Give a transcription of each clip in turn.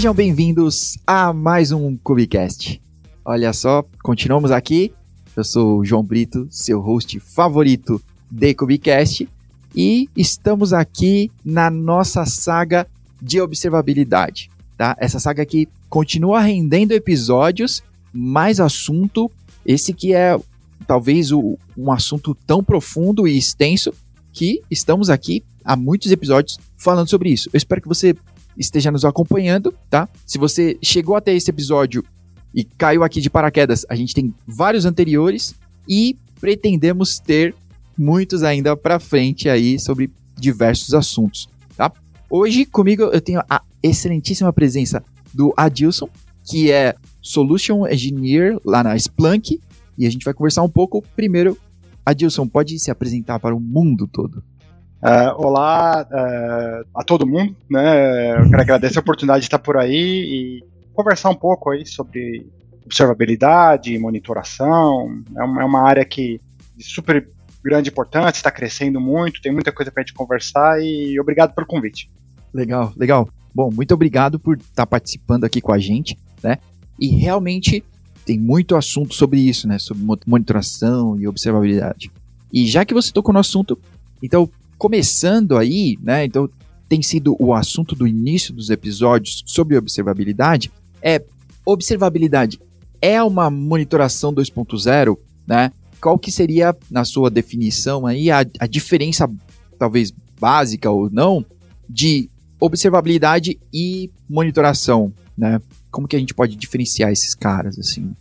Sejam bem-vindos a mais um Cubicast. Olha só, continuamos aqui. Eu sou o João Brito, seu host favorito de Cubicast, e estamos aqui na nossa saga de observabilidade, tá? Essa saga aqui continua rendendo episódios, mais assunto, esse que é talvez o, um assunto tão profundo e extenso que estamos aqui há muitos episódios falando sobre isso. Eu espero que você esteja nos acompanhando, tá? Se você chegou até esse episódio e caiu aqui de paraquedas, a gente tem vários anteriores e pretendemos ter muitos ainda para frente aí sobre diversos assuntos, tá? Hoje comigo eu tenho a excelentíssima presença do Adilson, que é Solution Engineer lá na Splunk, e a gente vai conversar um pouco primeiro. Adilson, pode se apresentar para o mundo todo. Uh, olá uh, a todo mundo, né? Eu quero agradecer a oportunidade de estar por aí e conversar um pouco aí sobre observabilidade, monitoração. É uma, é uma área que de super grande importância, está crescendo muito, tem muita coisa para a gente conversar e obrigado pelo convite. Legal, legal. Bom, muito obrigado por estar participando aqui com a gente, né? E realmente tem muito assunto sobre isso, né? Sobre monitoração e observabilidade. E já que você tocou no assunto, então começando aí, né? Então tem sido o assunto do início dos episódios sobre observabilidade é observabilidade é uma monitoração 2.0, né? Qual que seria, na sua definição aí, a, a diferença, talvez básica ou não, de observabilidade e monitoração, né? Como que a gente pode diferenciar esses caras, assim?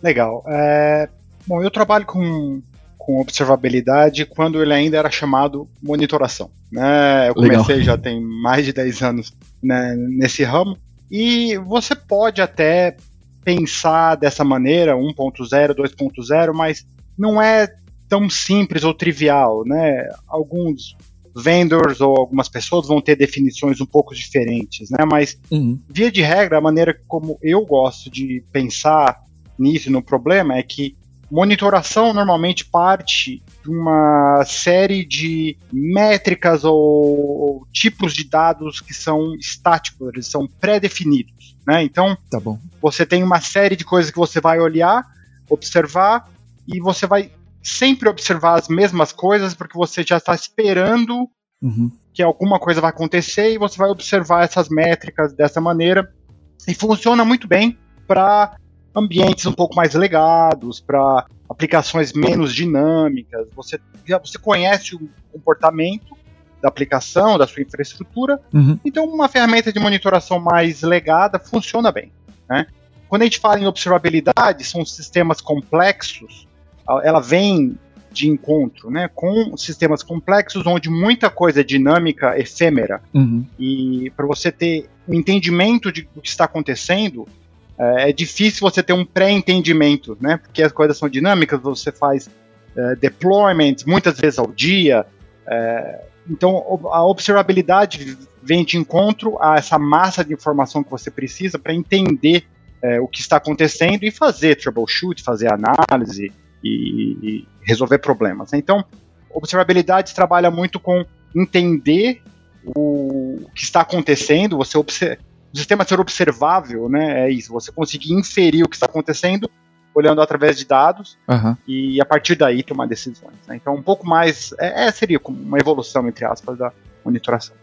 Legal. É, bom, eu trabalho com, com observabilidade quando ele ainda era chamado monitoração. Né? Eu comecei Legal. já tem mais de 10 anos né, nesse ramo. E você pode até pensar dessa maneira, 1.0, 2.0, mas não é tão simples ou trivial, né? Alguns vendors ou algumas pessoas vão ter definições um pouco diferentes, né? Mas uhum. via de regra, a maneira como eu gosto de pensar nisso no problema é que monitoração normalmente parte de uma série de métricas ou, ou tipos de dados que são estáticos, eles são pré-definidos. Né? Então, tá bom. você tem uma série de coisas que você vai olhar, observar, e você vai sempre observar as mesmas coisas porque você já está esperando uhum. que alguma coisa vai acontecer e você vai observar essas métricas dessa maneira. E funciona muito bem para ambientes um pouco mais legados, para aplicações menos dinâmicas. Você, você conhece o comportamento da aplicação, da sua infraestrutura. Uhum. Então, uma ferramenta de monitoração mais legada funciona bem. Né? Quando a gente fala em observabilidade, são sistemas complexos, ela vem de encontro né, com sistemas complexos onde muita coisa é dinâmica, efêmera. Uhum. E para você ter um entendimento de, do que está acontecendo, é, é difícil você ter um pré-entendimento, né? Porque as coisas são dinâmicas, você faz é, muitas vezes ao dia. É, então, a observabilidade vem de encontro a essa massa de informação que você precisa para entender é, o que está acontecendo e fazer troubleshoot, fazer análise e, e resolver problemas. Então, observabilidade trabalha muito com entender o que está acontecendo, você observa o sistema ser observável, né? É isso, você conseguir inferir o que está acontecendo olhando através de dados uhum. e a partir daí tomar decisões. Né? Então, um pouco mais. É, é, seria como uma evolução, entre aspas, da monitoração.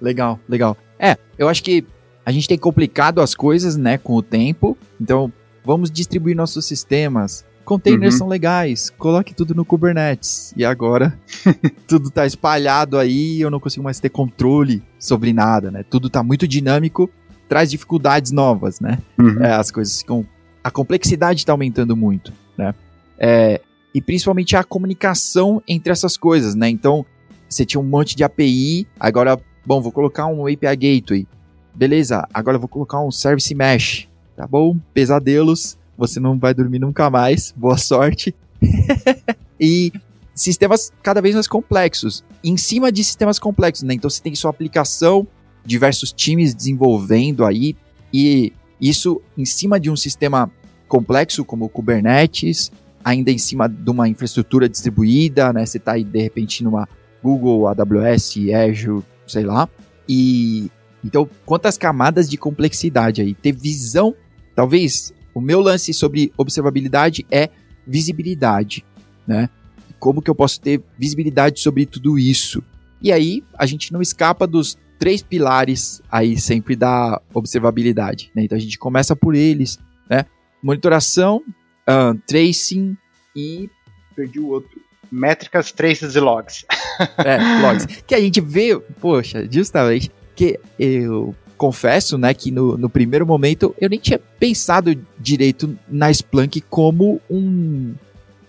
Legal, legal. É, eu acho que a gente tem complicado as coisas, né, com o tempo. Então, vamos distribuir nossos sistemas. Containers uhum. são legais, coloque tudo no Kubernetes. E agora tudo está espalhado aí, eu não consigo mais ter controle sobre nada, né? Tudo está muito dinâmico, traz dificuldades novas, né? Uhum. É, as coisas ficam. A complexidade está aumentando muito, né? É, e principalmente a comunicação entre essas coisas, né? Então, você tinha um monte de API, agora, bom, vou colocar um API Gateway. Beleza, agora eu vou colocar um Service Mesh. Tá bom? Pesadelos você não vai dormir nunca mais. Boa sorte. e sistemas cada vez mais complexos. Em cima de sistemas complexos, né? Então você tem sua aplicação, diversos times desenvolvendo aí, e isso em cima de um sistema complexo como o Kubernetes, ainda em cima de uma infraestrutura distribuída, né? Você está aí de repente numa Google, AWS, Azure, sei lá. E Então, quantas camadas de complexidade aí? Ter visão, talvez o meu lance sobre observabilidade é visibilidade, né? Como que eu posso ter visibilidade sobre tudo isso? E aí, a gente não escapa dos três pilares aí sempre da observabilidade, né? Então a gente começa por eles, né? Monitoração, uh, tracing e perdi o outro. Métricas, traces e logs. é, logs. Que a gente vê, poxa, justamente que eu confesso, né, que no, no primeiro momento eu nem tinha pensado direito na Splunk como um,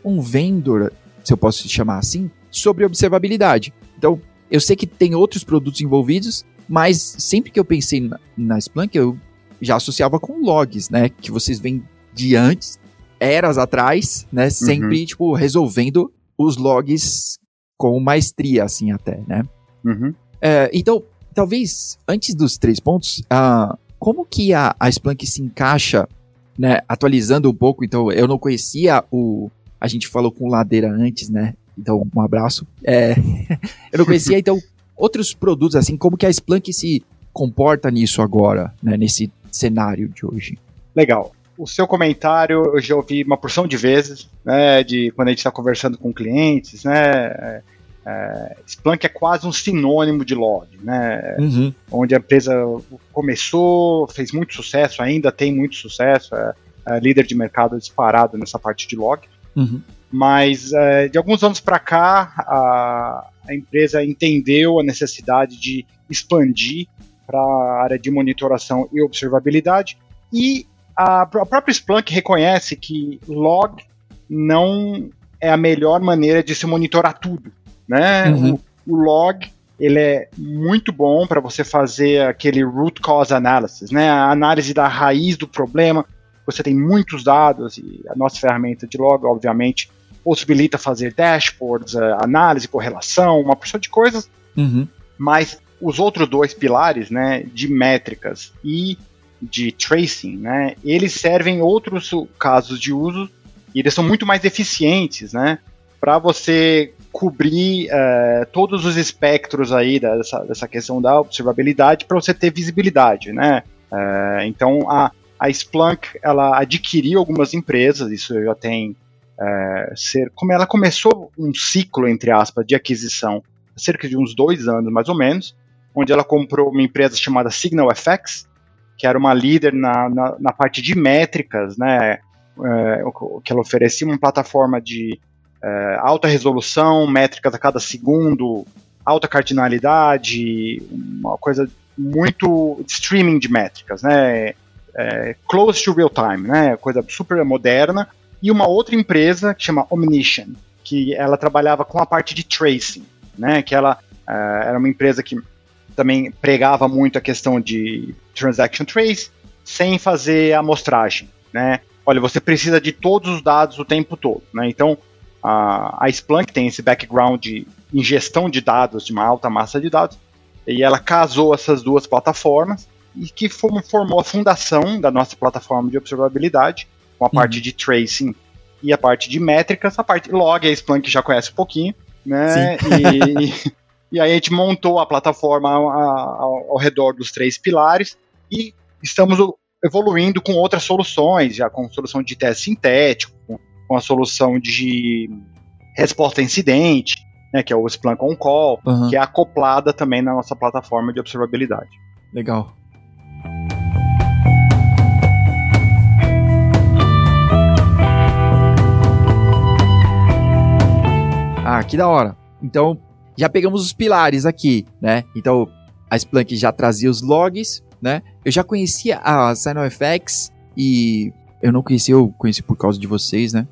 um vendor, se eu posso chamar assim, sobre observabilidade. Então, eu sei que tem outros produtos envolvidos, mas sempre que eu pensei na, na Splunk, eu já associava com logs, né, que vocês vêm de antes, eras atrás, né, sempre, uhum. tipo, resolvendo os logs com maestria, assim, até, né. Uhum. É, então, talvez, antes dos três pontos, uh, como que a, a Splunk se encaixa, né, atualizando um pouco, então eu não conhecia o, a gente falou com Ladeira antes, né, então um abraço, é, eu não conhecia, então, outros produtos, assim, como que a Splunk se comporta nisso agora, né, nesse cenário de hoje? Legal. O seu comentário eu já ouvi uma porção de vezes, né, de quando a gente está conversando com clientes, né, é, Splunk é quase um sinônimo de log, né? Uhum. Onde a empresa começou, fez muito sucesso, ainda tem muito sucesso, é, é líder de mercado disparado nessa parte de log. Uhum. Mas é, de alguns anos para cá, a, a, empresa entendeu a necessidade de expandir para a área de monitoração e observabilidade. E a, a própria Splunk reconhece que log não é a melhor maneira de se monitorar tudo né? Uhum. O, o, log ele é muito bom para você fazer aquele root cause analysis, né? A análise da raiz do problema. Você tem muitos dados e a nossa ferramenta de log, obviamente, possibilita fazer dashboards, eh, análise, correlação, uma porção de coisas. Uhum. Mas os outros dois pilares, né, de métricas e de tracing, né, eles servem outros casos de uso e eles são muito mais eficientes, né, para você cobrir uh, todos os espectros aí dessa, dessa questão da observabilidade para você ter visibilidade, né? Uh, então a, a Splunk ela adquiriu algumas empresas, isso já tem uh, ser, como ela começou um ciclo entre aspas de aquisição cerca de uns dois anos mais ou menos, onde ela comprou uma empresa chamada SignalFX, que era uma líder na, na, na parte de métricas, né? que ela oferecia uma plataforma de é, alta resolução, métricas a cada segundo, alta cardinalidade, uma coisa muito streaming de métricas, né? É, close to real time, né? Coisa super moderna. E uma outra empresa que chama Omniscient, que ela trabalhava com a parte de tracing, né? Que ela é, era uma empresa que também pregava muito a questão de transaction trace sem fazer amostragem, né? Olha, você precisa de todos os dados o tempo todo, né? Então, a, a Splunk tem esse background de ingestão de dados, de uma alta massa de dados, e ela casou essas duas plataformas e que formou a fundação da nossa plataforma de observabilidade, com a uhum. parte de tracing e a parte de métricas, a parte log, a Splunk já conhece um pouquinho, né? E, e, aí a gente montou a plataforma ao, ao, ao, redor dos três pilares e estamos evoluindo com outras soluções, já com solução de teste sintético, com com a solução de resposta a incidente, né, que é o Splunk On Call, uhum. que é acoplada também na nossa plataforma de observabilidade. Legal. Ah, que da hora. Então, já pegamos os pilares aqui, né? Então, a Splunk já trazia os logs, né? Eu já conhecia a SignalFX e eu não conhecia, eu conheci por causa de vocês, né?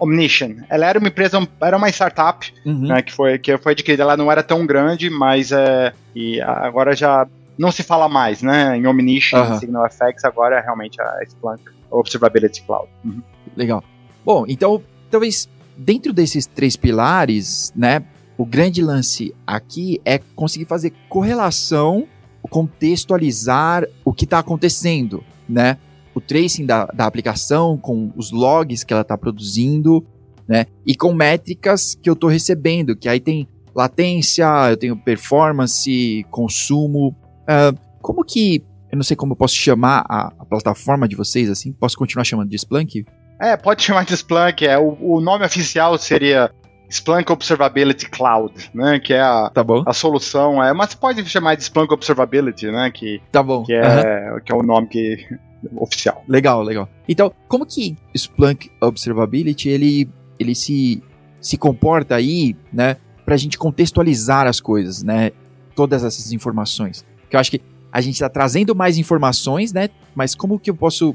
Omniscient. Ela era uma empresa, era uma startup, uhum. né, que foi que foi adquirida. Ela não era tão grande, mas é, e agora já não se fala mais, né? Em Omniscient, uhum. SignalFX, agora é realmente a Splunk Observability Cloud. Uhum. Legal. Bom, então talvez dentro desses três pilares, né? O grande lance aqui é conseguir fazer correlação, contextualizar o que está acontecendo, né? O tracing da, da aplicação, com os logs que ela está produzindo, né? E com métricas que eu estou recebendo, que aí tem latência, eu tenho performance, consumo. Uh, como que, eu não sei como eu posso chamar a, a plataforma de vocês, assim, posso continuar chamando de Splunk? É, pode chamar de Splunk, é, o, o nome oficial seria Splunk Observability Cloud, né? Que é a, tá a solução. É, mas pode chamar de Splunk Observability, né? Que, tá bom. Que é, uhum. que é o nome que, oficial. Legal, legal. Então, como que Splunk Observability ele, ele se, se comporta aí, né? Pra gente contextualizar as coisas, né? Todas essas informações. Que eu acho que a gente está trazendo mais informações, né? Mas como que eu posso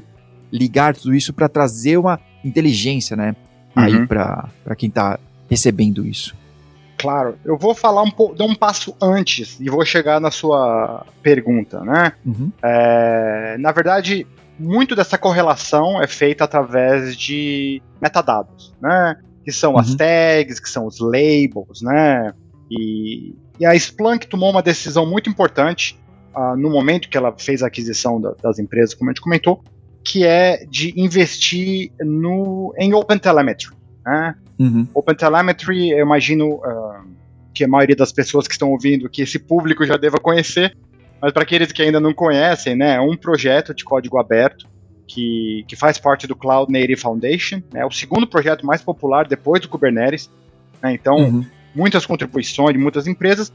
ligar tudo isso para trazer uma inteligência, né? Aí uhum. para quem está recebendo isso? Claro, eu vou falar um pouco, dar um passo antes e vou chegar na sua pergunta, né? Uhum. É, na verdade, muito dessa correlação é feita através de metadados, né? Que são uhum. as tags, que são os labels, né? E, e a Splunk tomou uma decisão muito importante uh, no momento que ela fez a aquisição da, das empresas, como a gente comentou, que é de investir no, em OpenTelemetry. Né? Uhum. OpenTelemetry, eu imagino uh, que a maioria das pessoas que estão ouvindo, que esse público já deva conhecer, mas para aqueles que ainda não conhecem, né, é um projeto de código aberto que, que faz parte do Cloud Native Foundation, é né, o segundo projeto mais popular depois do Kubernetes. Né, então, uhum. muitas contribuições de muitas empresas.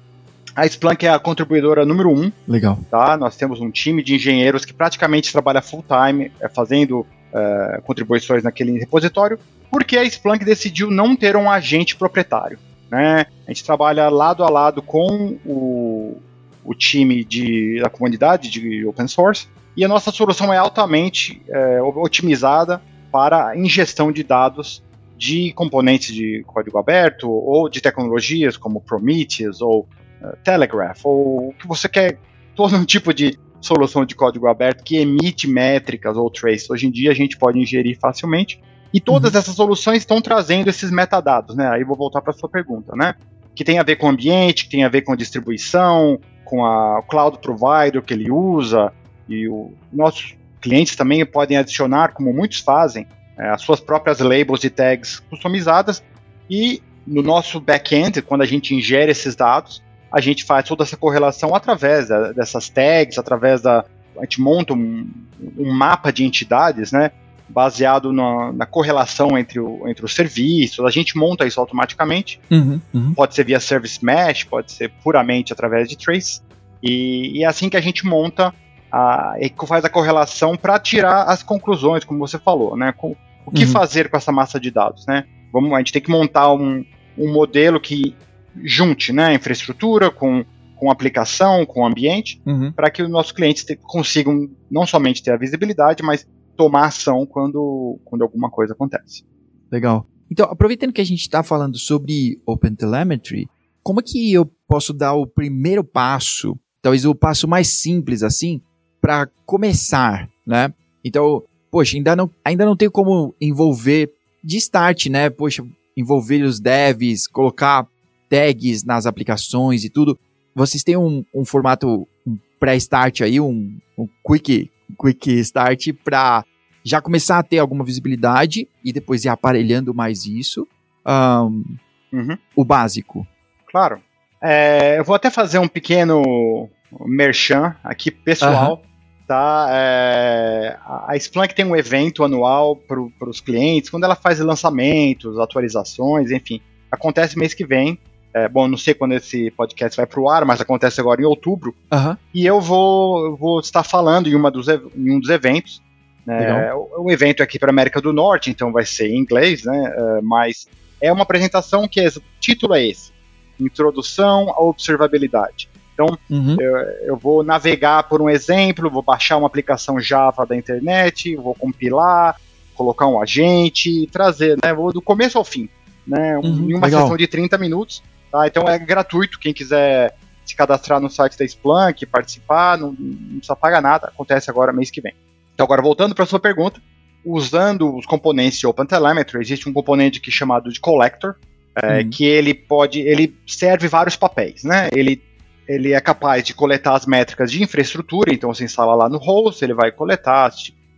A Splunk é a contribuidora número um. Legal. Tá? Nós temos um time de engenheiros que praticamente trabalha full time, é, fazendo uh, contribuições naquele repositório porque a Splunk decidiu não ter um agente proprietário. Né? A gente trabalha lado a lado com o, o time de, da comunidade de open source e a nossa solução é altamente é, otimizada para ingestão de dados de componentes de código aberto ou de tecnologias como Prometheus ou uh, Telegraph ou o que você quer, todo tipo de solução de código aberto que emite métricas ou traces. Hoje em dia a gente pode ingerir facilmente e todas uhum. essas soluções estão trazendo esses metadados, né? Aí vou voltar para sua pergunta, né? Que tem a ver com o ambiente, que tem a ver com a distribuição, com a, cloud provider que ele usa, e o, nossos clientes também podem adicionar, como muitos fazem, é, as suas próprias labels de tags customizadas, e no nosso back-end, quando a gente ingere esses dados, a gente faz toda essa correlação através da, dessas tags, através da. A gente monta um, um mapa de entidades, né? Baseado na, na, correlação entre, o, entre os serviços. A gente monta isso automaticamente. Uhum, uhum. Pode ser via Service Mesh, pode ser puramente através de Trace. E, e é assim que a gente monta a, e faz a correlação para tirar as conclusões, como você falou, né? Com, o que uhum. fazer com essa massa de dados, né? Vamos, a gente tem que montar um, um modelo que junte, né, infraestrutura com com aplicação, com ambiente, uhum. para que os nossos clientes te, consigam não somente ter a visibilidade, mas tomar ação quando, quando alguma coisa acontece. Legal. Então, aproveitando que a gente está falando sobre OpenTelemetry, como é que eu posso dar o primeiro passo, talvez o passo mais simples assim, para começar, né? Então, poxa, ainda não, ainda não tenho como envolver de start, né? Poxa, envolver os devs, colocar tags nas aplicações e tudo. Vocês têm um, um formato um pré-start aí, um, um quick, quick start para já começar a ter alguma visibilidade e depois ir aparelhando mais isso. Um, uhum. O básico. Claro. É, eu vou até fazer um pequeno merchan aqui pessoal. Uhum. Tá? É, a Splunk tem um evento anual para os clientes, quando ela faz lançamentos, atualizações, enfim. Acontece mês que vem. É, bom, não sei quando esse podcast vai para o ar, mas acontece agora em outubro. Uhum. E eu vou, vou estar falando em, uma dos, em um dos eventos é, o, o, evento é aqui para América do Norte, então vai ser em inglês, né? Uh, mas é uma apresentação que é, o título é esse: Introdução à Observabilidade. Então, uhum. eu, eu, vou navegar por um exemplo, vou baixar uma aplicação Java da internet, vou compilar, colocar um agente, trazer, né? Vou do começo ao fim, né? Uhum, em uma legal. sessão de 30 minutos. Tá? Então é gratuito, quem quiser se cadastrar no site da Splunk, participar, não, não precisa pagar nada, acontece agora mês que vem. Então, agora voltando para a sua pergunta, usando os componentes de OpenTelemetry, existe um componente que é chamado de Collector, é, uhum. que ele pode, ele serve vários papéis, né? Ele, ele é capaz de coletar as métricas de infraestrutura, então você instala lá no host, ele vai coletar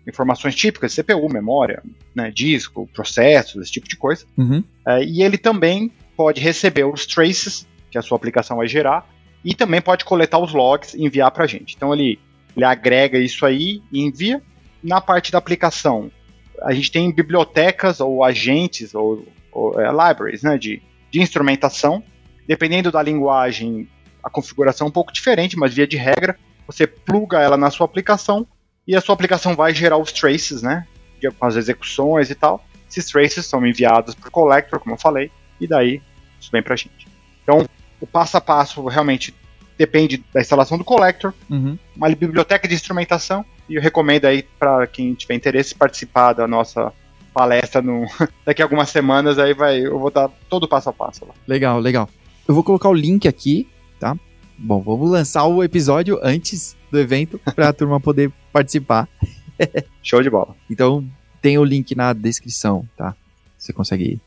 informações típicas CPU, memória, né, disco, processos, esse tipo de coisa. Uhum. É, e ele também pode receber os traces que a sua aplicação vai gerar e também pode coletar os logs e enviar para a gente. Então ele, ele agrega isso aí e envia. Na parte da aplicação, a gente tem bibliotecas ou agentes ou, ou é, libraries né, de, de instrumentação. Dependendo da linguagem, a configuração é um pouco diferente, mas via de regra, você pluga ela na sua aplicação e a sua aplicação vai gerar os traces, né? Com as execuções e tal. Esses traces são enviados para o collector, como eu falei, e daí isso vem para a gente. Então, o passo a passo realmente depende da instalação do collector, uhum. uma biblioteca de instrumentação, e eu recomendo aí para quem tiver interesse participar da nossa palestra no, daqui a algumas semanas, aí vai, eu vou dar todo o passo a passo lá. Legal, legal. Eu vou colocar o link aqui, tá? Bom, vamos lançar o episódio antes do evento para a turma poder participar. Show de bola. Então, tem o link na descrição, tá? Você consegue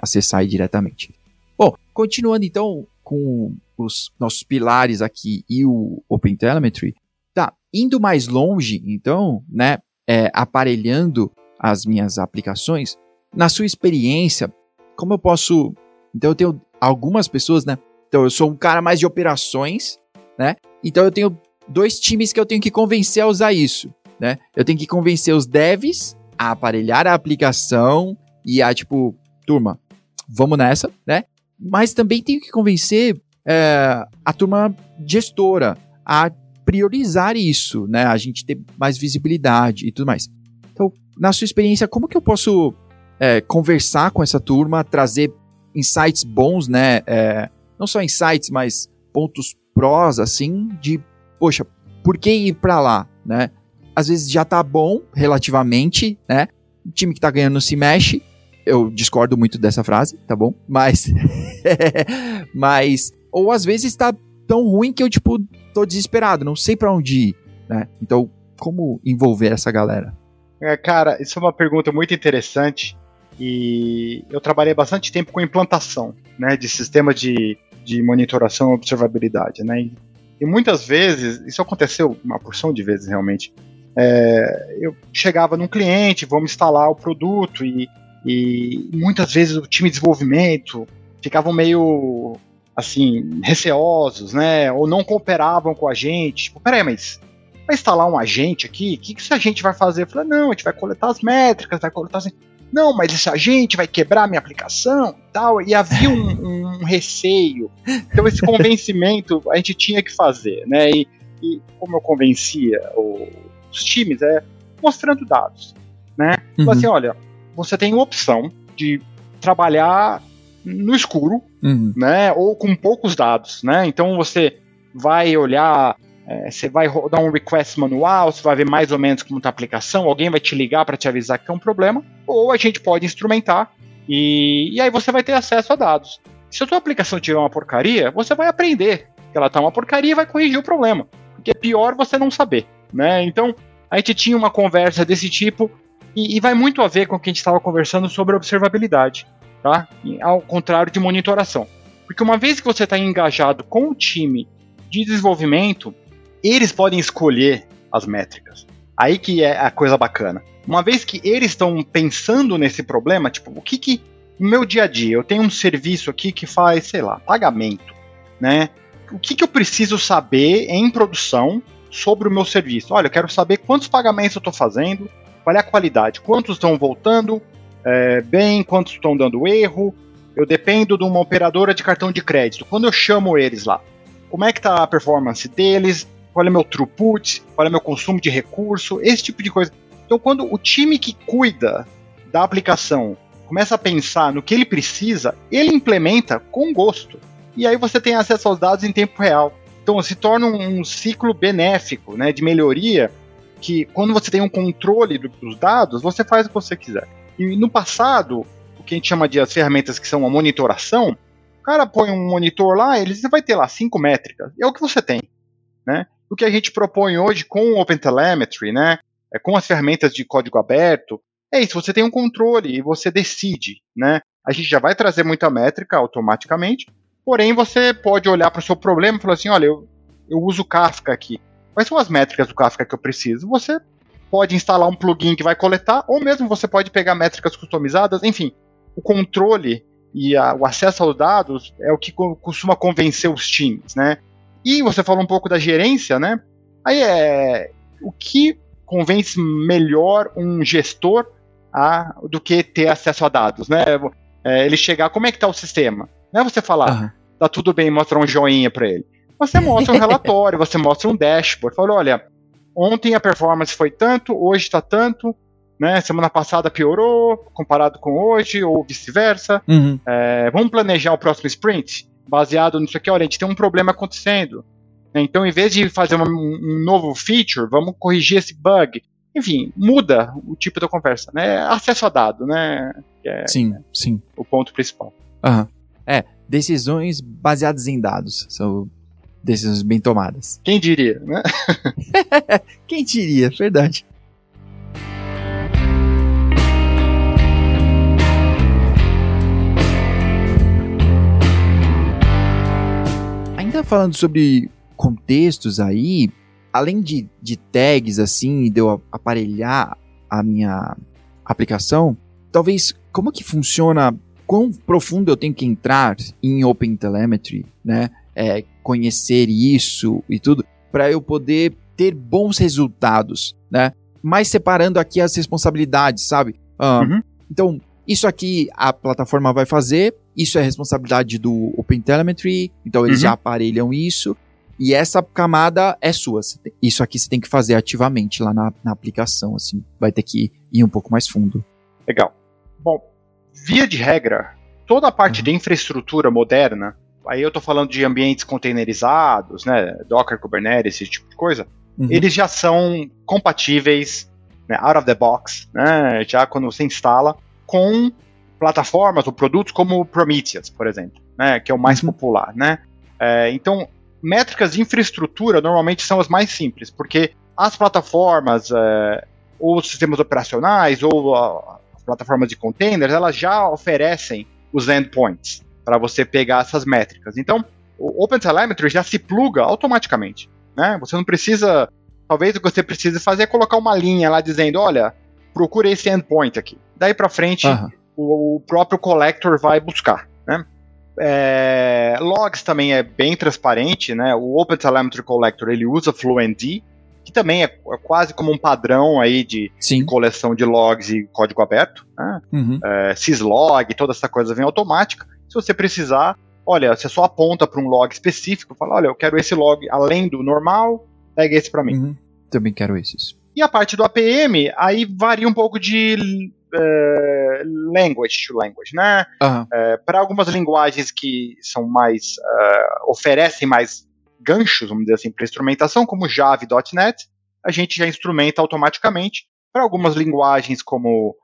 acessar aí diretamente. Bom, continuando então com os nossos pilares aqui e o OpenTelemetry, tá indo mais longe, então, né, é, aparelhando as minhas aplicações, na sua experiência, como eu posso. Então, eu tenho algumas pessoas, né? Então, eu sou um cara mais de operações, né? Então, eu tenho dois times que eu tenho que convencer a usar isso, né? Eu tenho que convencer os devs a aparelhar a aplicação e a, tipo, turma, vamos nessa, né? Mas também tenho que convencer é, a turma gestora a priorizar isso, né? A gente ter mais visibilidade e tudo mais. Então, na sua experiência, como que eu posso é, conversar com essa turma, trazer insights bons, né? É, não só insights, mas pontos prós, assim, de, poxa, por que ir para lá, né? Às vezes já tá bom, relativamente, né? O time que tá ganhando não se mexe. Eu discordo muito dessa frase, tá bom? Mas. mas. Ou às vezes tá tão ruim que eu, tipo, tô desesperado, não sei para onde ir, né? Então, como envolver essa galera? É, cara, isso é uma pergunta muito interessante e eu trabalhei bastante tempo com implantação, né, de sistema de, de monitoração e observabilidade, né, e, e muitas vezes, isso aconteceu uma porção de vezes realmente, é, eu chegava num cliente, vamos instalar o produto e, e muitas vezes o time de desenvolvimento ficavam meio assim, receosos, né, ou não cooperavam com a gente, tipo, peraí, mas vai instalar um agente aqui, o que, que esse agente vai fazer? Eu falei, não, a gente vai coletar as métricas, vai coletar assim. Não, mas esse agente vai quebrar minha aplicação e tal. E havia um, um receio. Então, esse convencimento a gente tinha que fazer, né? E, e como eu convencia os times, é mostrando dados, né? Então, uhum. assim, olha, você tem opção de trabalhar no escuro, uhum. né? Ou com poucos dados, né? Então, você vai olhar é, você vai dar um request manual, você vai ver mais ou menos como está a aplicação, alguém vai te ligar para te avisar que é um problema, ou a gente pode instrumentar e, e aí você vai ter acesso a dados. Se a sua aplicação tiver uma porcaria, você vai aprender que ela está uma porcaria e vai corrigir o problema. Porque é pior você não saber, né? Então, a gente tinha uma conversa desse tipo e, e vai muito a ver com o que a gente estava conversando sobre observabilidade, tá? Ao contrário de monitoração. Porque uma vez que você está engajado com o time de desenvolvimento, eles podem escolher as métricas. Aí que é a coisa bacana. Uma vez que eles estão pensando nesse problema, tipo, o que que no meu dia a dia eu tenho um serviço aqui que faz, sei lá, pagamento, né? O que que eu preciso saber em produção sobre o meu serviço? Olha, eu quero saber quantos pagamentos eu estou fazendo, qual é a qualidade, quantos estão voltando é, bem, quantos estão dando erro. Eu dependo de uma operadora de cartão de crédito. Quando eu chamo eles lá, como é que está a performance deles? qual é meu throughput, qual é meu consumo de recurso, esse tipo de coisa. Então, quando o time que cuida da aplicação começa a pensar no que ele precisa, ele implementa com gosto. E aí você tem acesso aos dados em tempo real. Então, se torna um, ciclo benéfico, né, de melhoria, que quando você tem um controle dos dados, você faz o que você quiser. E no passado, o que a gente chama de as ferramentas que são a monitoração, o cara põe um monitor lá, ele vai ter lá cinco métricas. É o que você tem, né? o que a gente propõe hoje com o OpenTelemetry, né, é, com as ferramentas de código aberto, é isso, você tem um controle e você decide, né? A gente já vai trazer muita métrica automaticamente, porém você pode olhar para o seu problema e falar assim, olha, eu, eu uso Kafka aqui. Quais são as métricas do Kafka que eu preciso? Você pode instalar um plugin que vai coletar, ou mesmo você pode pegar métricas customizadas, enfim, o controle e a, o acesso aos dados é o que costuma convencer os times, né? E você falou um pouco da gerência, né? Aí é o que convence melhor um gestor a, do que ter acesso a dados, né? É, ele chegar, como é que está o sistema? Não é você falar, uhum. tá tudo bem, mostrar um joinha para ele. Você mostra um relatório, você mostra um dashboard, fala, olha, ontem a performance foi tanto, hoje está tanto, né? Semana passada piorou comparado com hoje, ou vice-versa. Uhum. É, vamos planejar o próximo sprint baseado nisso aqui. Olha, a gente tem um problema acontecendo. Então, em vez de fazer uma, um novo feature, vamos corrigir esse bug. Enfim, muda o tipo da conversa, né? Acesso a dado, né? É, sim, sim. O ponto principal. Uhum. É, decisões baseadas em dados. São decisões bem tomadas. Quem diria, né? Quem diria, verdade. Ainda falando sobre contextos aí, além de, de tags assim, de eu aparelhar a minha aplicação, talvez como que funciona, quão profundo eu tenho que entrar em OpenTelemetry, né? É, conhecer isso e tudo, para eu poder ter bons resultados, né? Mas separando aqui as responsabilidades, sabe? Uh, uhum. Então, isso aqui a plataforma vai fazer, isso é responsabilidade do OpenTelemetry, então eles uhum. já aparelham isso. E essa camada é sua. Isso aqui você tem que fazer ativamente lá na, na aplicação, assim. Vai ter que ir um pouco mais fundo. Legal. Bom, via de regra, toda a parte uhum. de infraestrutura moderna, aí eu estou falando de ambientes containerizados, né, Docker, Kubernetes, esse tipo de coisa, uhum. eles já são compatíveis, né, out of the box, né, já quando você instala, com plataformas ou produtos como o Prometheus, por exemplo, né, que é o mais uhum. popular, né. É, então, métricas de infraestrutura normalmente são as mais simples, porque as plataformas, é, ou os sistemas operacionais, ou a, as plataformas de containers, elas já oferecem os endpoints para você pegar essas métricas. Então, o OpenTelemetry já se pluga automaticamente. Né? Você não precisa. Talvez o que você precise fazer é colocar uma linha lá dizendo: olha, procure esse endpoint aqui. Daí para frente, uhum. o, o, próprio collector vai buscar. Né? É, logs também é bem transparente, né? O OpenTelemetry Collector ele usa FluentD, que também é, é, quase como um padrão aí de, de coleção de logs e código aberto. Né? Uhum. É, syslog, toda essa coisa vem automática. Se você precisar, olha, você só aponta para um log específico, fala, olha, eu quero esse log além do normal, pega esse para mim. Uhum. Também quero esses. E a parte do APM, aí varia um pouco de uh, language to language, né? Uhum. Uh, Para algumas linguagens que são mais uh, oferecem mais ganchos, vamos dizer assim, para instrumentação, como Java e .NET, a gente já instrumenta automaticamente. Para algumas linguagens como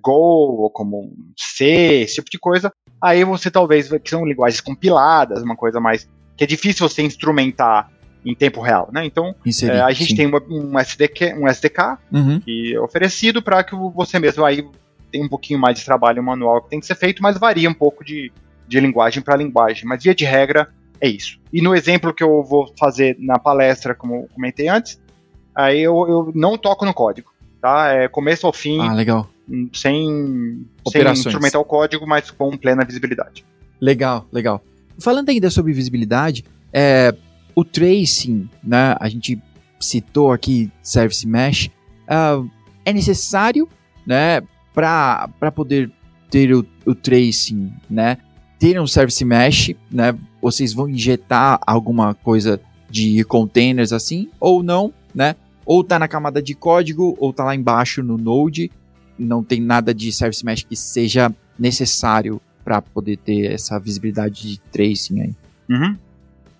Go ou como C, esse tipo de coisa, aí você talvez que são linguagens compiladas, uma coisa mais que é difícil você instrumentar em tempo real, né? Então é, a gente sim. tem uma, um SDK, um SDK uhum. que é oferecido para que você mesmo aí tem um pouquinho mais de trabalho manual que tem que ser feito, mas varia um pouco de, de linguagem para linguagem. Mas via de regra é isso. E no exemplo que eu vou fazer na palestra, como comentei antes, aí eu, eu não toco no código, tá? É começo ao fim. Ah, legal. Sem, sem instrumentar o código, mas com plena visibilidade. Legal, legal. Falando ainda sobre visibilidade, é, o tracing, né, a gente citou aqui Service Mesh, uh, é necessário, né, para poder ter o, o, tracing, né, ter um Service Mesh, né, vocês vão injetar alguma coisa de containers assim, ou não, né, ou tá na camada de código, ou tá lá embaixo no Node, não tem nada de Service Mesh que seja necessário para poder ter essa visibilidade de tracing aí. Uhum.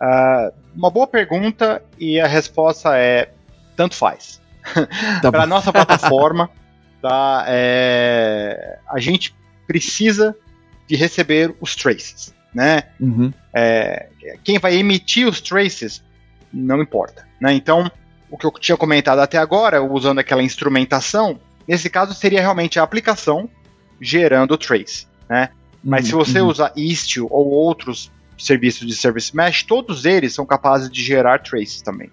Uh, uma boa pergunta e a resposta é tanto faz. Tá Para nossa plataforma, tá, é, a gente precisa de receber os traces, né? Uhum. É, quem vai emitir os traces não importa, né? Então, o que eu tinha comentado até agora, usando aquela instrumentação, nesse caso seria realmente a aplicação gerando o trace, né? Mas uhum. se você uhum. usar Istio ou outros serviços de Service Mesh, todos eles são capazes de gerar traces também.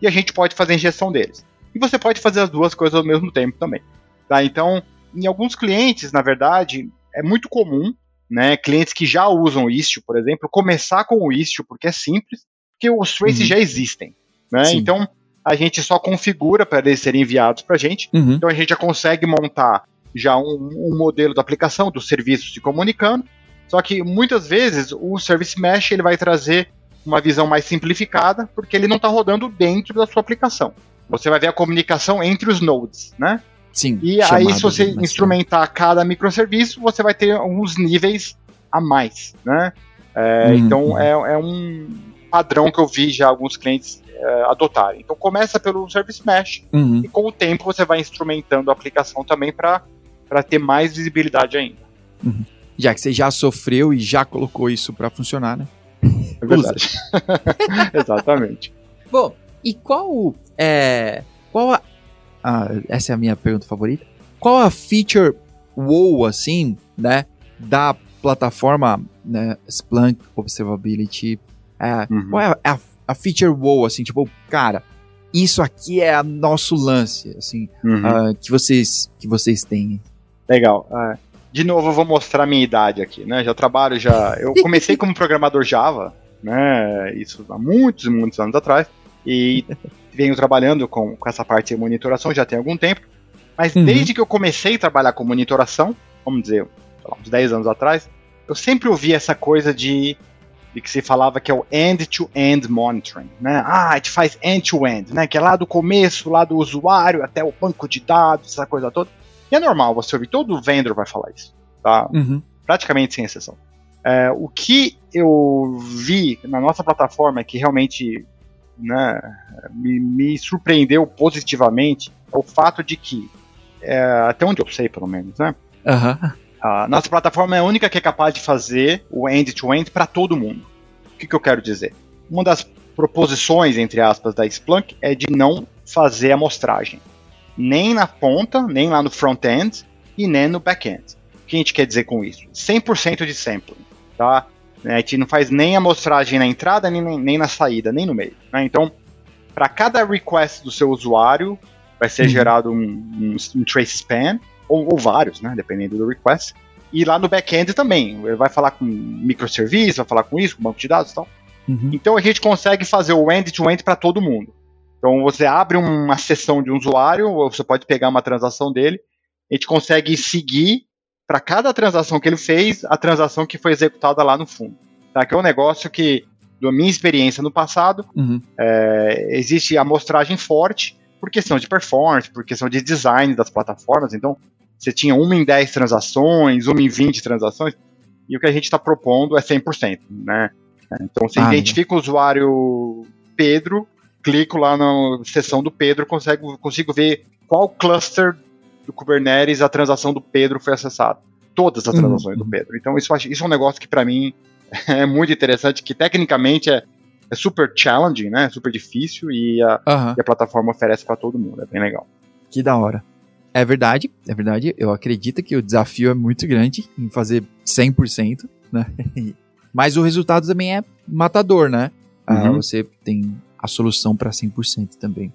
E a gente pode fazer a injeção deles. E você pode fazer as duas coisas ao mesmo tempo também. Tá? Então, em alguns clientes, na verdade, é muito comum, né, clientes que já usam o Istio, por exemplo, começar com o Istio porque é simples, porque os traces uhum. já existem. Né? Então, a gente só configura para eles serem enviados para a gente. Uhum. Então, a gente já consegue montar já um, um, modelo da aplicação, dos serviços se comunicando. Só que muitas vezes o Service Mesh ele vai trazer uma visão mais simplificada, porque ele não está rodando dentro da sua aplicação. Você vai ver a comunicação entre os nodes, né? Sim. E aí, se você instrumentar cada microserviço, você vai ter uns níveis a mais, né? É, uhum. Então, é, é, um padrão que eu vi já alguns clientes é, adotarem. Então, começa pelo Service Mesh uhum. e com o tempo você vai instrumentando a aplicação também para ter mais visibilidade ainda. Uhum. Já que você já sofreu e já colocou isso para funcionar, né? É verdade. Exatamente. Bom, e qual é. Qual a. Ah, essa é a minha pergunta favorita. Qual a feature wow, assim, né? Da plataforma né, Splunk Observability. É, uhum. Qual é a, a, feature wow, assim, tipo, cara, isso aqui é nosso lance, assim, uhum. uh, que, vocês, que vocês têm. Legal. Uh, de novo, eu vou mostrar a minha idade aqui, né? Já trabalho, já. Eu comecei como programador Java, né? Isso há muitos, muitos anos atrás. E venho trabalhando com, com essa parte de monitoração já tem algum tempo. Mas uhum. desde que eu comecei a trabalhar com monitoração, vamos dizer, lá, uns 10 anos atrás, eu sempre ouvi essa coisa de, de que se falava que é o end-to-end -end monitoring, né? Ah, a gente faz end-to-end, -end, né? Que é lá do começo, lá do usuário até o banco de dados, essa coisa toda. E é normal você ouvir, todo vendor vai falar isso, tá? Uhum. Praticamente sem exceção. É, o que eu vi na nossa plataforma que realmente né, me, me, surpreendeu positivamente é o fato de que, é, até onde eu sei pelo menos, né? Uhum. A nossa plataforma é a única que é capaz de fazer o end-to-end para todo mundo. O que, que eu quero dizer? Uma das proposições, entre aspas, da Splunk é de não fazer amostragem. Nem na ponta, nem lá no front-end e nem no back-end. O que a gente quer dizer com isso? 100% de sampling. Tá? A gente não faz nem amostragem na entrada, nem, nem na saída, nem no meio. Né? Então, para cada request do seu usuário, vai ser uhum. gerado um, um, um trace span, ou, ou, vários, né, dependendo do request. E lá no back-end também, ele vai falar com microserviço, vai falar com isso, com banco de dados e tal. Uhum. Então a gente consegue fazer o end-to-end para todo mundo. Então você abre uma sessão de um usuário, ou você pode pegar uma transação dele, a gente consegue seguir para cada transação que ele fez, a transação que foi executada lá no fundo. Tá? Que é um negócio que, da minha experiência no passado, uhum. é, existe amostragem forte por questão de performance, por questão de design das plataformas. Então, você tinha uma em 10 transações, uma em 20 transações, e o que a gente está propondo é 100%. Né? Então, você ah, identifica o usuário Pedro, clico lá na seção do Pedro, consigo, consigo ver qual cluster do Kubernetes a transação do Pedro foi acessada. Todas as uhum. transações uhum. do Pedro. Então, isso, isso é um negócio que, para mim, é muito interessante, que tecnicamente é, é super challenging, né? Super difícil e a, uhum. e a plataforma oferece para todo mundo. É bem legal. Que da hora. É verdade, é verdade. Eu acredito que o desafio é muito grande em fazer 100%, né? Mas o resultado também é matador, né? Ah, uhum. você tem a solução para 100% também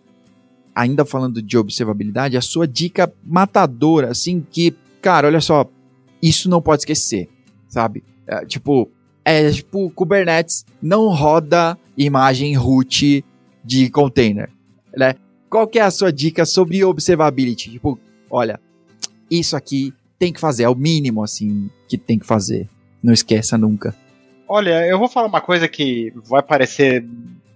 ainda falando de observabilidade, a sua dica matadora, assim, que, cara, olha só, isso não pode esquecer, sabe? É, tipo, é tipo, Kubernetes não roda imagem root de container, né? Qual que é a sua dica sobre observability? Tipo, olha, isso aqui tem que fazer, é o mínimo, assim, que tem que fazer. Não esqueça nunca. Olha, eu vou falar uma coisa que vai parecer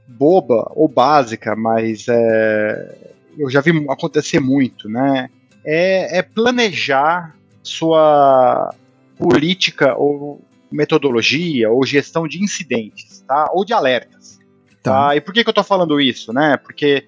boba ou básica, mas é, eu já vi acontecer muito, né? É, é planejar sua política ou metodologia ou gestão de incidentes, tá? Ou de alertas. Tá. tá? E por que, que eu estou falando isso, né? Porque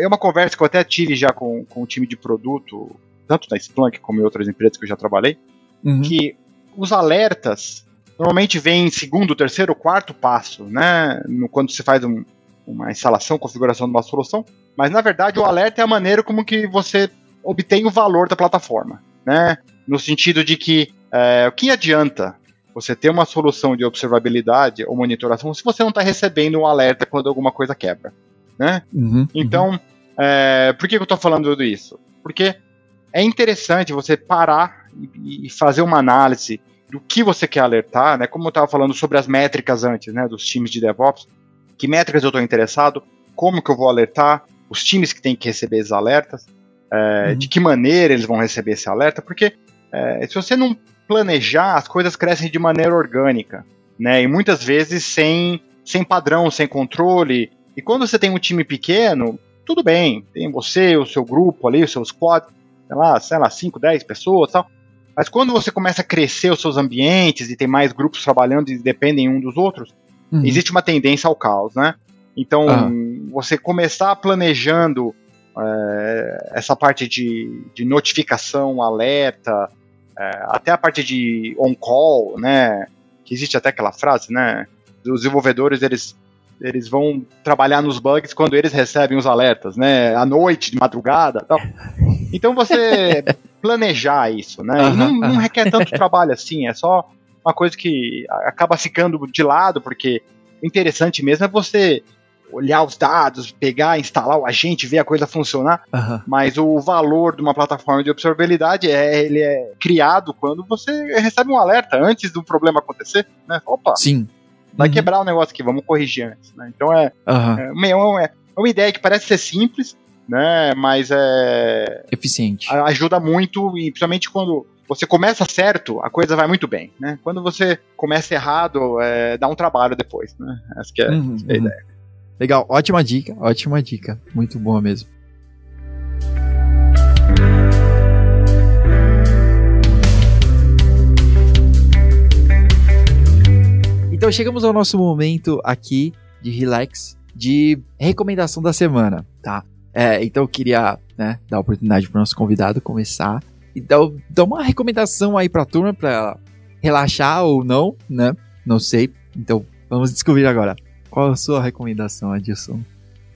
é uma conversa que eu até tive já com, com o time de produto, tanto da Splunk como em outras empresas que eu já trabalhei, uhum. que os alertas normalmente vêm em segundo, terceiro, quarto passo, né? No, quando você faz um, uma instalação, configuração de uma solução, mas na verdade o alerta é a maneira como que você obtém o valor da plataforma, né? No sentido de que é, o que adianta você ter uma solução de observabilidade ou monitoração se você não está recebendo um alerta quando alguma coisa quebra, né? Uhum, então, uhum. É, por que, que eu estou falando tudo isso? Porque é interessante você parar e, e fazer uma análise do que você quer alertar, né? Como eu estava falando sobre as métricas antes, né? Dos times de DevOps que métricas eu estou interessado, como que eu vou alertar, os times que têm que receber esses alertas, é, uhum. de que maneira eles vão receber esse alerta, porque é, se você não planejar, as coisas crescem de maneira orgânica, né? E muitas vezes sem, sem padrão, sem controle. E quando você tem um time pequeno, tudo bem, tem você, o seu grupo ali, os seus squad, sei lá, sei lá, 5, 10 pessoas tal. Mas quando você começa a crescer os seus ambientes e tem mais grupos trabalhando e dependem um dos outros, uhum. existe uma tendência ao caos, né? Então, uhum. você começar planejando é, essa parte de, de notificação, alerta, é, até a parte de on-call, né? Que existe até aquela frase, né? Os desenvolvedores, eles, eles vão trabalhar nos bugs quando eles recebem os alertas, né? À noite, de madrugada tal. Então você planejar isso, né? e não, não requer tanto trabalho assim, é só uma coisa que acaba ficando de lado, porque o interessante mesmo é você olhar os dados, pegar, instalar o agente, ver a coisa funcionar. Uhum. Mas o valor de uma plataforma de observabilidade é ele é criado quando você recebe um alerta antes do problema acontecer, né? Opa. Sim. Vai uhum. quebrar o negócio aqui, vamos corrigir antes. Né? Então é, uhum. é, uma, é uma ideia que parece ser simples, né? Mas é eficiente. Ajuda muito e principalmente quando você começa certo, a coisa vai muito bem, né? Quando você começa errado, é, dá um trabalho depois, né? Essa que é, uhum, é a uhum. ideia. Legal, ótima dica, ótima dica. Muito boa mesmo. Então chegamos ao nosso momento aqui de relax, de recomendação da semana, tá? É, então eu queria né, dar a oportunidade para o nosso convidado começar e dar, dar uma recomendação aí para a turma para relaxar ou não, né? Não sei. Então vamos descobrir agora. Qual a sua recomendação, Adilson?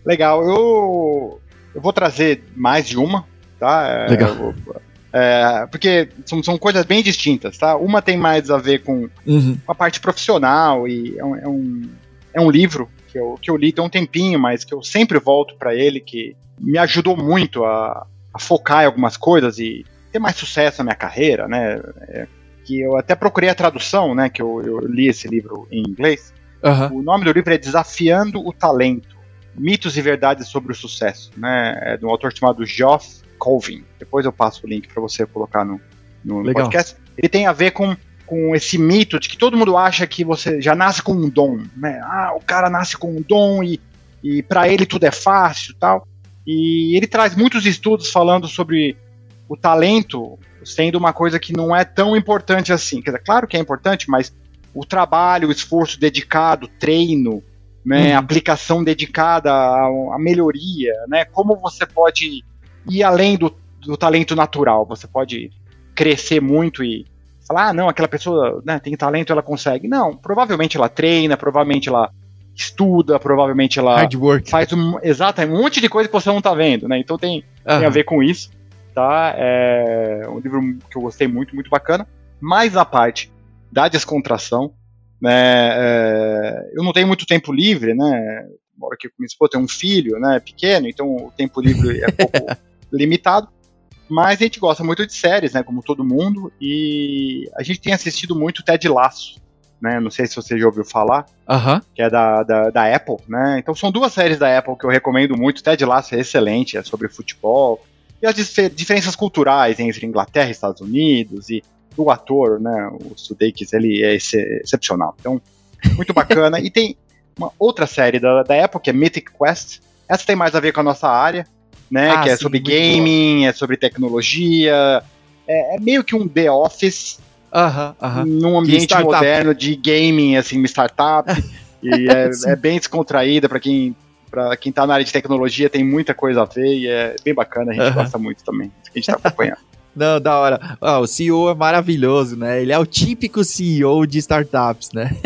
Legal, eu, eu vou trazer mais de uma, tá? É, Legal. É, porque são, são coisas bem distintas, tá? Uma tem mais a ver com uhum. a parte profissional e é um, é um, é um livro que eu, que eu li tem um tempinho, mas que eu sempre volto para ele, que me ajudou muito a, a, focar em algumas coisas e ter mais sucesso na minha carreira, né? É, que eu até procurei a tradução, né? Que eu, eu li esse livro em inglês. Uhum. O nome do livro é Desafiando o Talento: Mitos e Verdades sobre o Sucesso, né? É de um autor chamado Geoff Colvin. Depois eu passo o link para você colocar no, no, podcast. Ele tem a ver com, com esse mito de que todo mundo acha que você já nasce com um dom, né? Ah, o cara nasce com um dom e, e para ele tudo é fácil, tal. E ele traz muitos estudos falando sobre o talento sendo uma coisa que não é tão importante assim. Quer dizer, claro que é importante, mas o trabalho, o esforço dedicado, treino, né, uhum. aplicação dedicada à, à, melhoria, né, como você pode ir além do, do, talento natural, você pode crescer muito e falar, ah, não, aquela pessoa né, tem talento, ela consegue. Não, provavelmente ela treina, provavelmente ela estuda, provavelmente ela faz um, exatamente, um monte de coisa que você não está vendo, né, então tem, uhum. tem a ver com isso, tá, é um livro que eu gostei muito, muito bacana, mais a parte da descontração. Né? É, eu não tenho muito tempo livre, né? Moro aqui com minha esposa, tenho um filho né, pequeno, então o tempo livre é pouco limitado. Mas a gente gosta muito de séries, né? Como todo mundo, e a gente tem assistido muito Ted Lasso. Né, não sei se você já ouviu falar, que é da, da, da, Apple, né? Então são duas séries da Apple que eu recomendo muito. Ted Lasso é excelente, é sobre futebol e as diferenças culturais entre Inglaterra e Estados Unidos e do ator, né, o Sudeikis, ele é excepcional. Então, muito bacana. e tem uma outra série da, da Apple, que é Mythic Quest. Essa tem mais a ver com a nossa área, né, ah, que é sim, sobre gaming, é sobre tecnologia. É, é, meio que um The Office uh -huh, uh -huh. num ambiente moderno de gaming, assim, uma startup. e é, é, bem descontraída para quem para quem tá na área de tecnologia, tem muita coisa a ver e é bem bacana, a gente uh -huh. gosta muito também. A gente tá acompanhando. Não, da hora. O CEO é maravilhoso, né? Ele é o típico CEO de startups, né?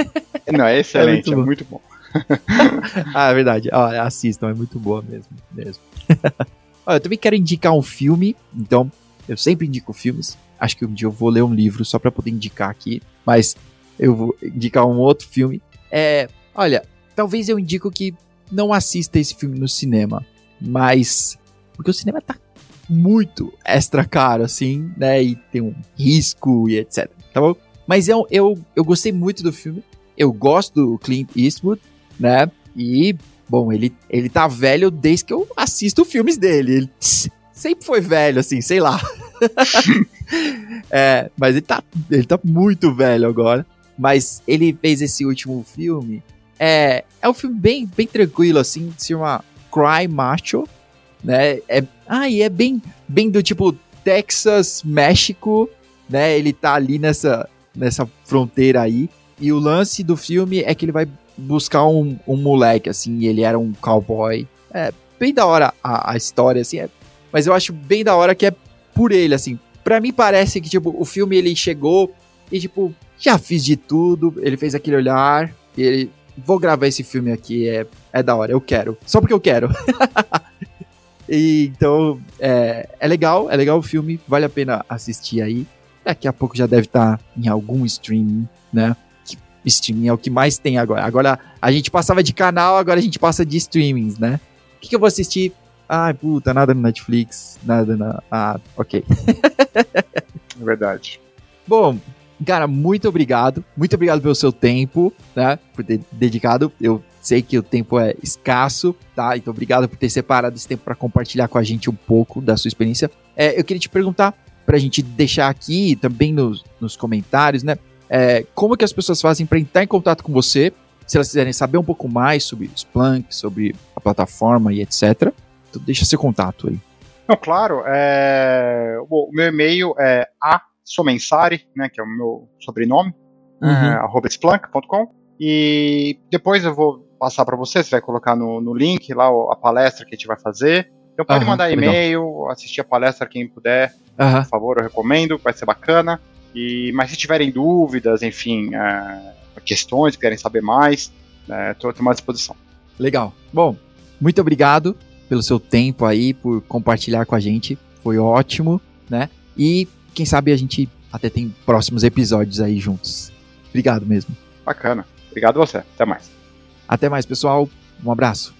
Não, é excelente, é muito bom. É muito bom. ah, é verdade. Ó, assistam, é muito boa mesmo. mesmo. Olha, eu também quero indicar um filme, então eu sempre indico filmes. Acho que um dia eu vou ler um livro só para poder indicar aqui, mas eu vou indicar um outro filme. É, olha, talvez eu indico que não assista esse filme no cinema, mas porque o cinema tá muito extra caro, assim, né? E tem um risco e etc. Tá bom? Mas eu, eu, eu gostei muito do filme. Eu gosto do Clint Eastwood, né? E, bom, ele, ele tá velho desde que eu assisto filmes dele. Ele sempre foi velho, assim, sei lá. é, mas ele tá, ele tá muito velho agora. Mas ele fez esse último filme. É, é um filme bem, bem tranquilo, assim, se chama Cry Macho, né? É, ah, e é bem, bem do tipo Texas, México, né? Ele tá ali nessa, nessa fronteira aí. E o lance do filme é que ele vai buscar um, um moleque, assim, ele era um cowboy. É bem da hora a, a história, assim, é, mas eu acho bem da hora que é por ele, assim. Pra mim parece que, tipo, o filme ele chegou e, tipo, já fiz de tudo, ele fez aquele olhar, e ele, vou gravar esse filme aqui, é, é da hora, eu quero. Só porque eu quero. e, então, é, é legal, é legal o filme, vale a pena assistir aí. Daqui a pouco já deve estar tá em algum streaming, né? Streaming é o que mais tem agora. Agora a gente passava de canal, agora a gente passa de streamings, né? O que, que eu vou assistir? Ai, puta, nada no Netflix, nada na. Ah, ok. é verdade. Bom, cara, muito obrigado. Muito obrigado pelo seu tempo, né? Por ter dedicado. Eu sei que o tempo é escasso, tá? Então, obrigado por ter separado esse tempo para compartilhar com a gente um pouco da sua experiência. É, eu queria te perguntar, pra gente deixar aqui também nos, nos comentários, né? É, como que as pessoas fazem para entrar em contato com você, se elas quiserem saber um pouco mais sobre o Splunk, sobre a plataforma e etc. Então deixa seu contato aí. Não, claro, é... o meu e-mail é asomensari, né, que é o meu sobrenome, uhum. é, splunk.com, e depois eu vou passar para você, você vai colocar no, no, link lá a palestra que a gente vai fazer. Então pode uhum, mandar e-mail, assistir a palestra quem puder, uhum. por favor, eu recomendo, vai ser bacana. E, mas se tiverem dúvidas, enfim, é, questões, querem saber mais, estou é, à disposição. Legal. Bom, muito obrigado pelo seu tempo aí, por compartilhar com a gente. Foi ótimo, né? E quem sabe a gente até tem próximos episódios aí juntos. Obrigado mesmo. Bacana. Obrigado a você. Até mais. Até mais, pessoal. Um abraço.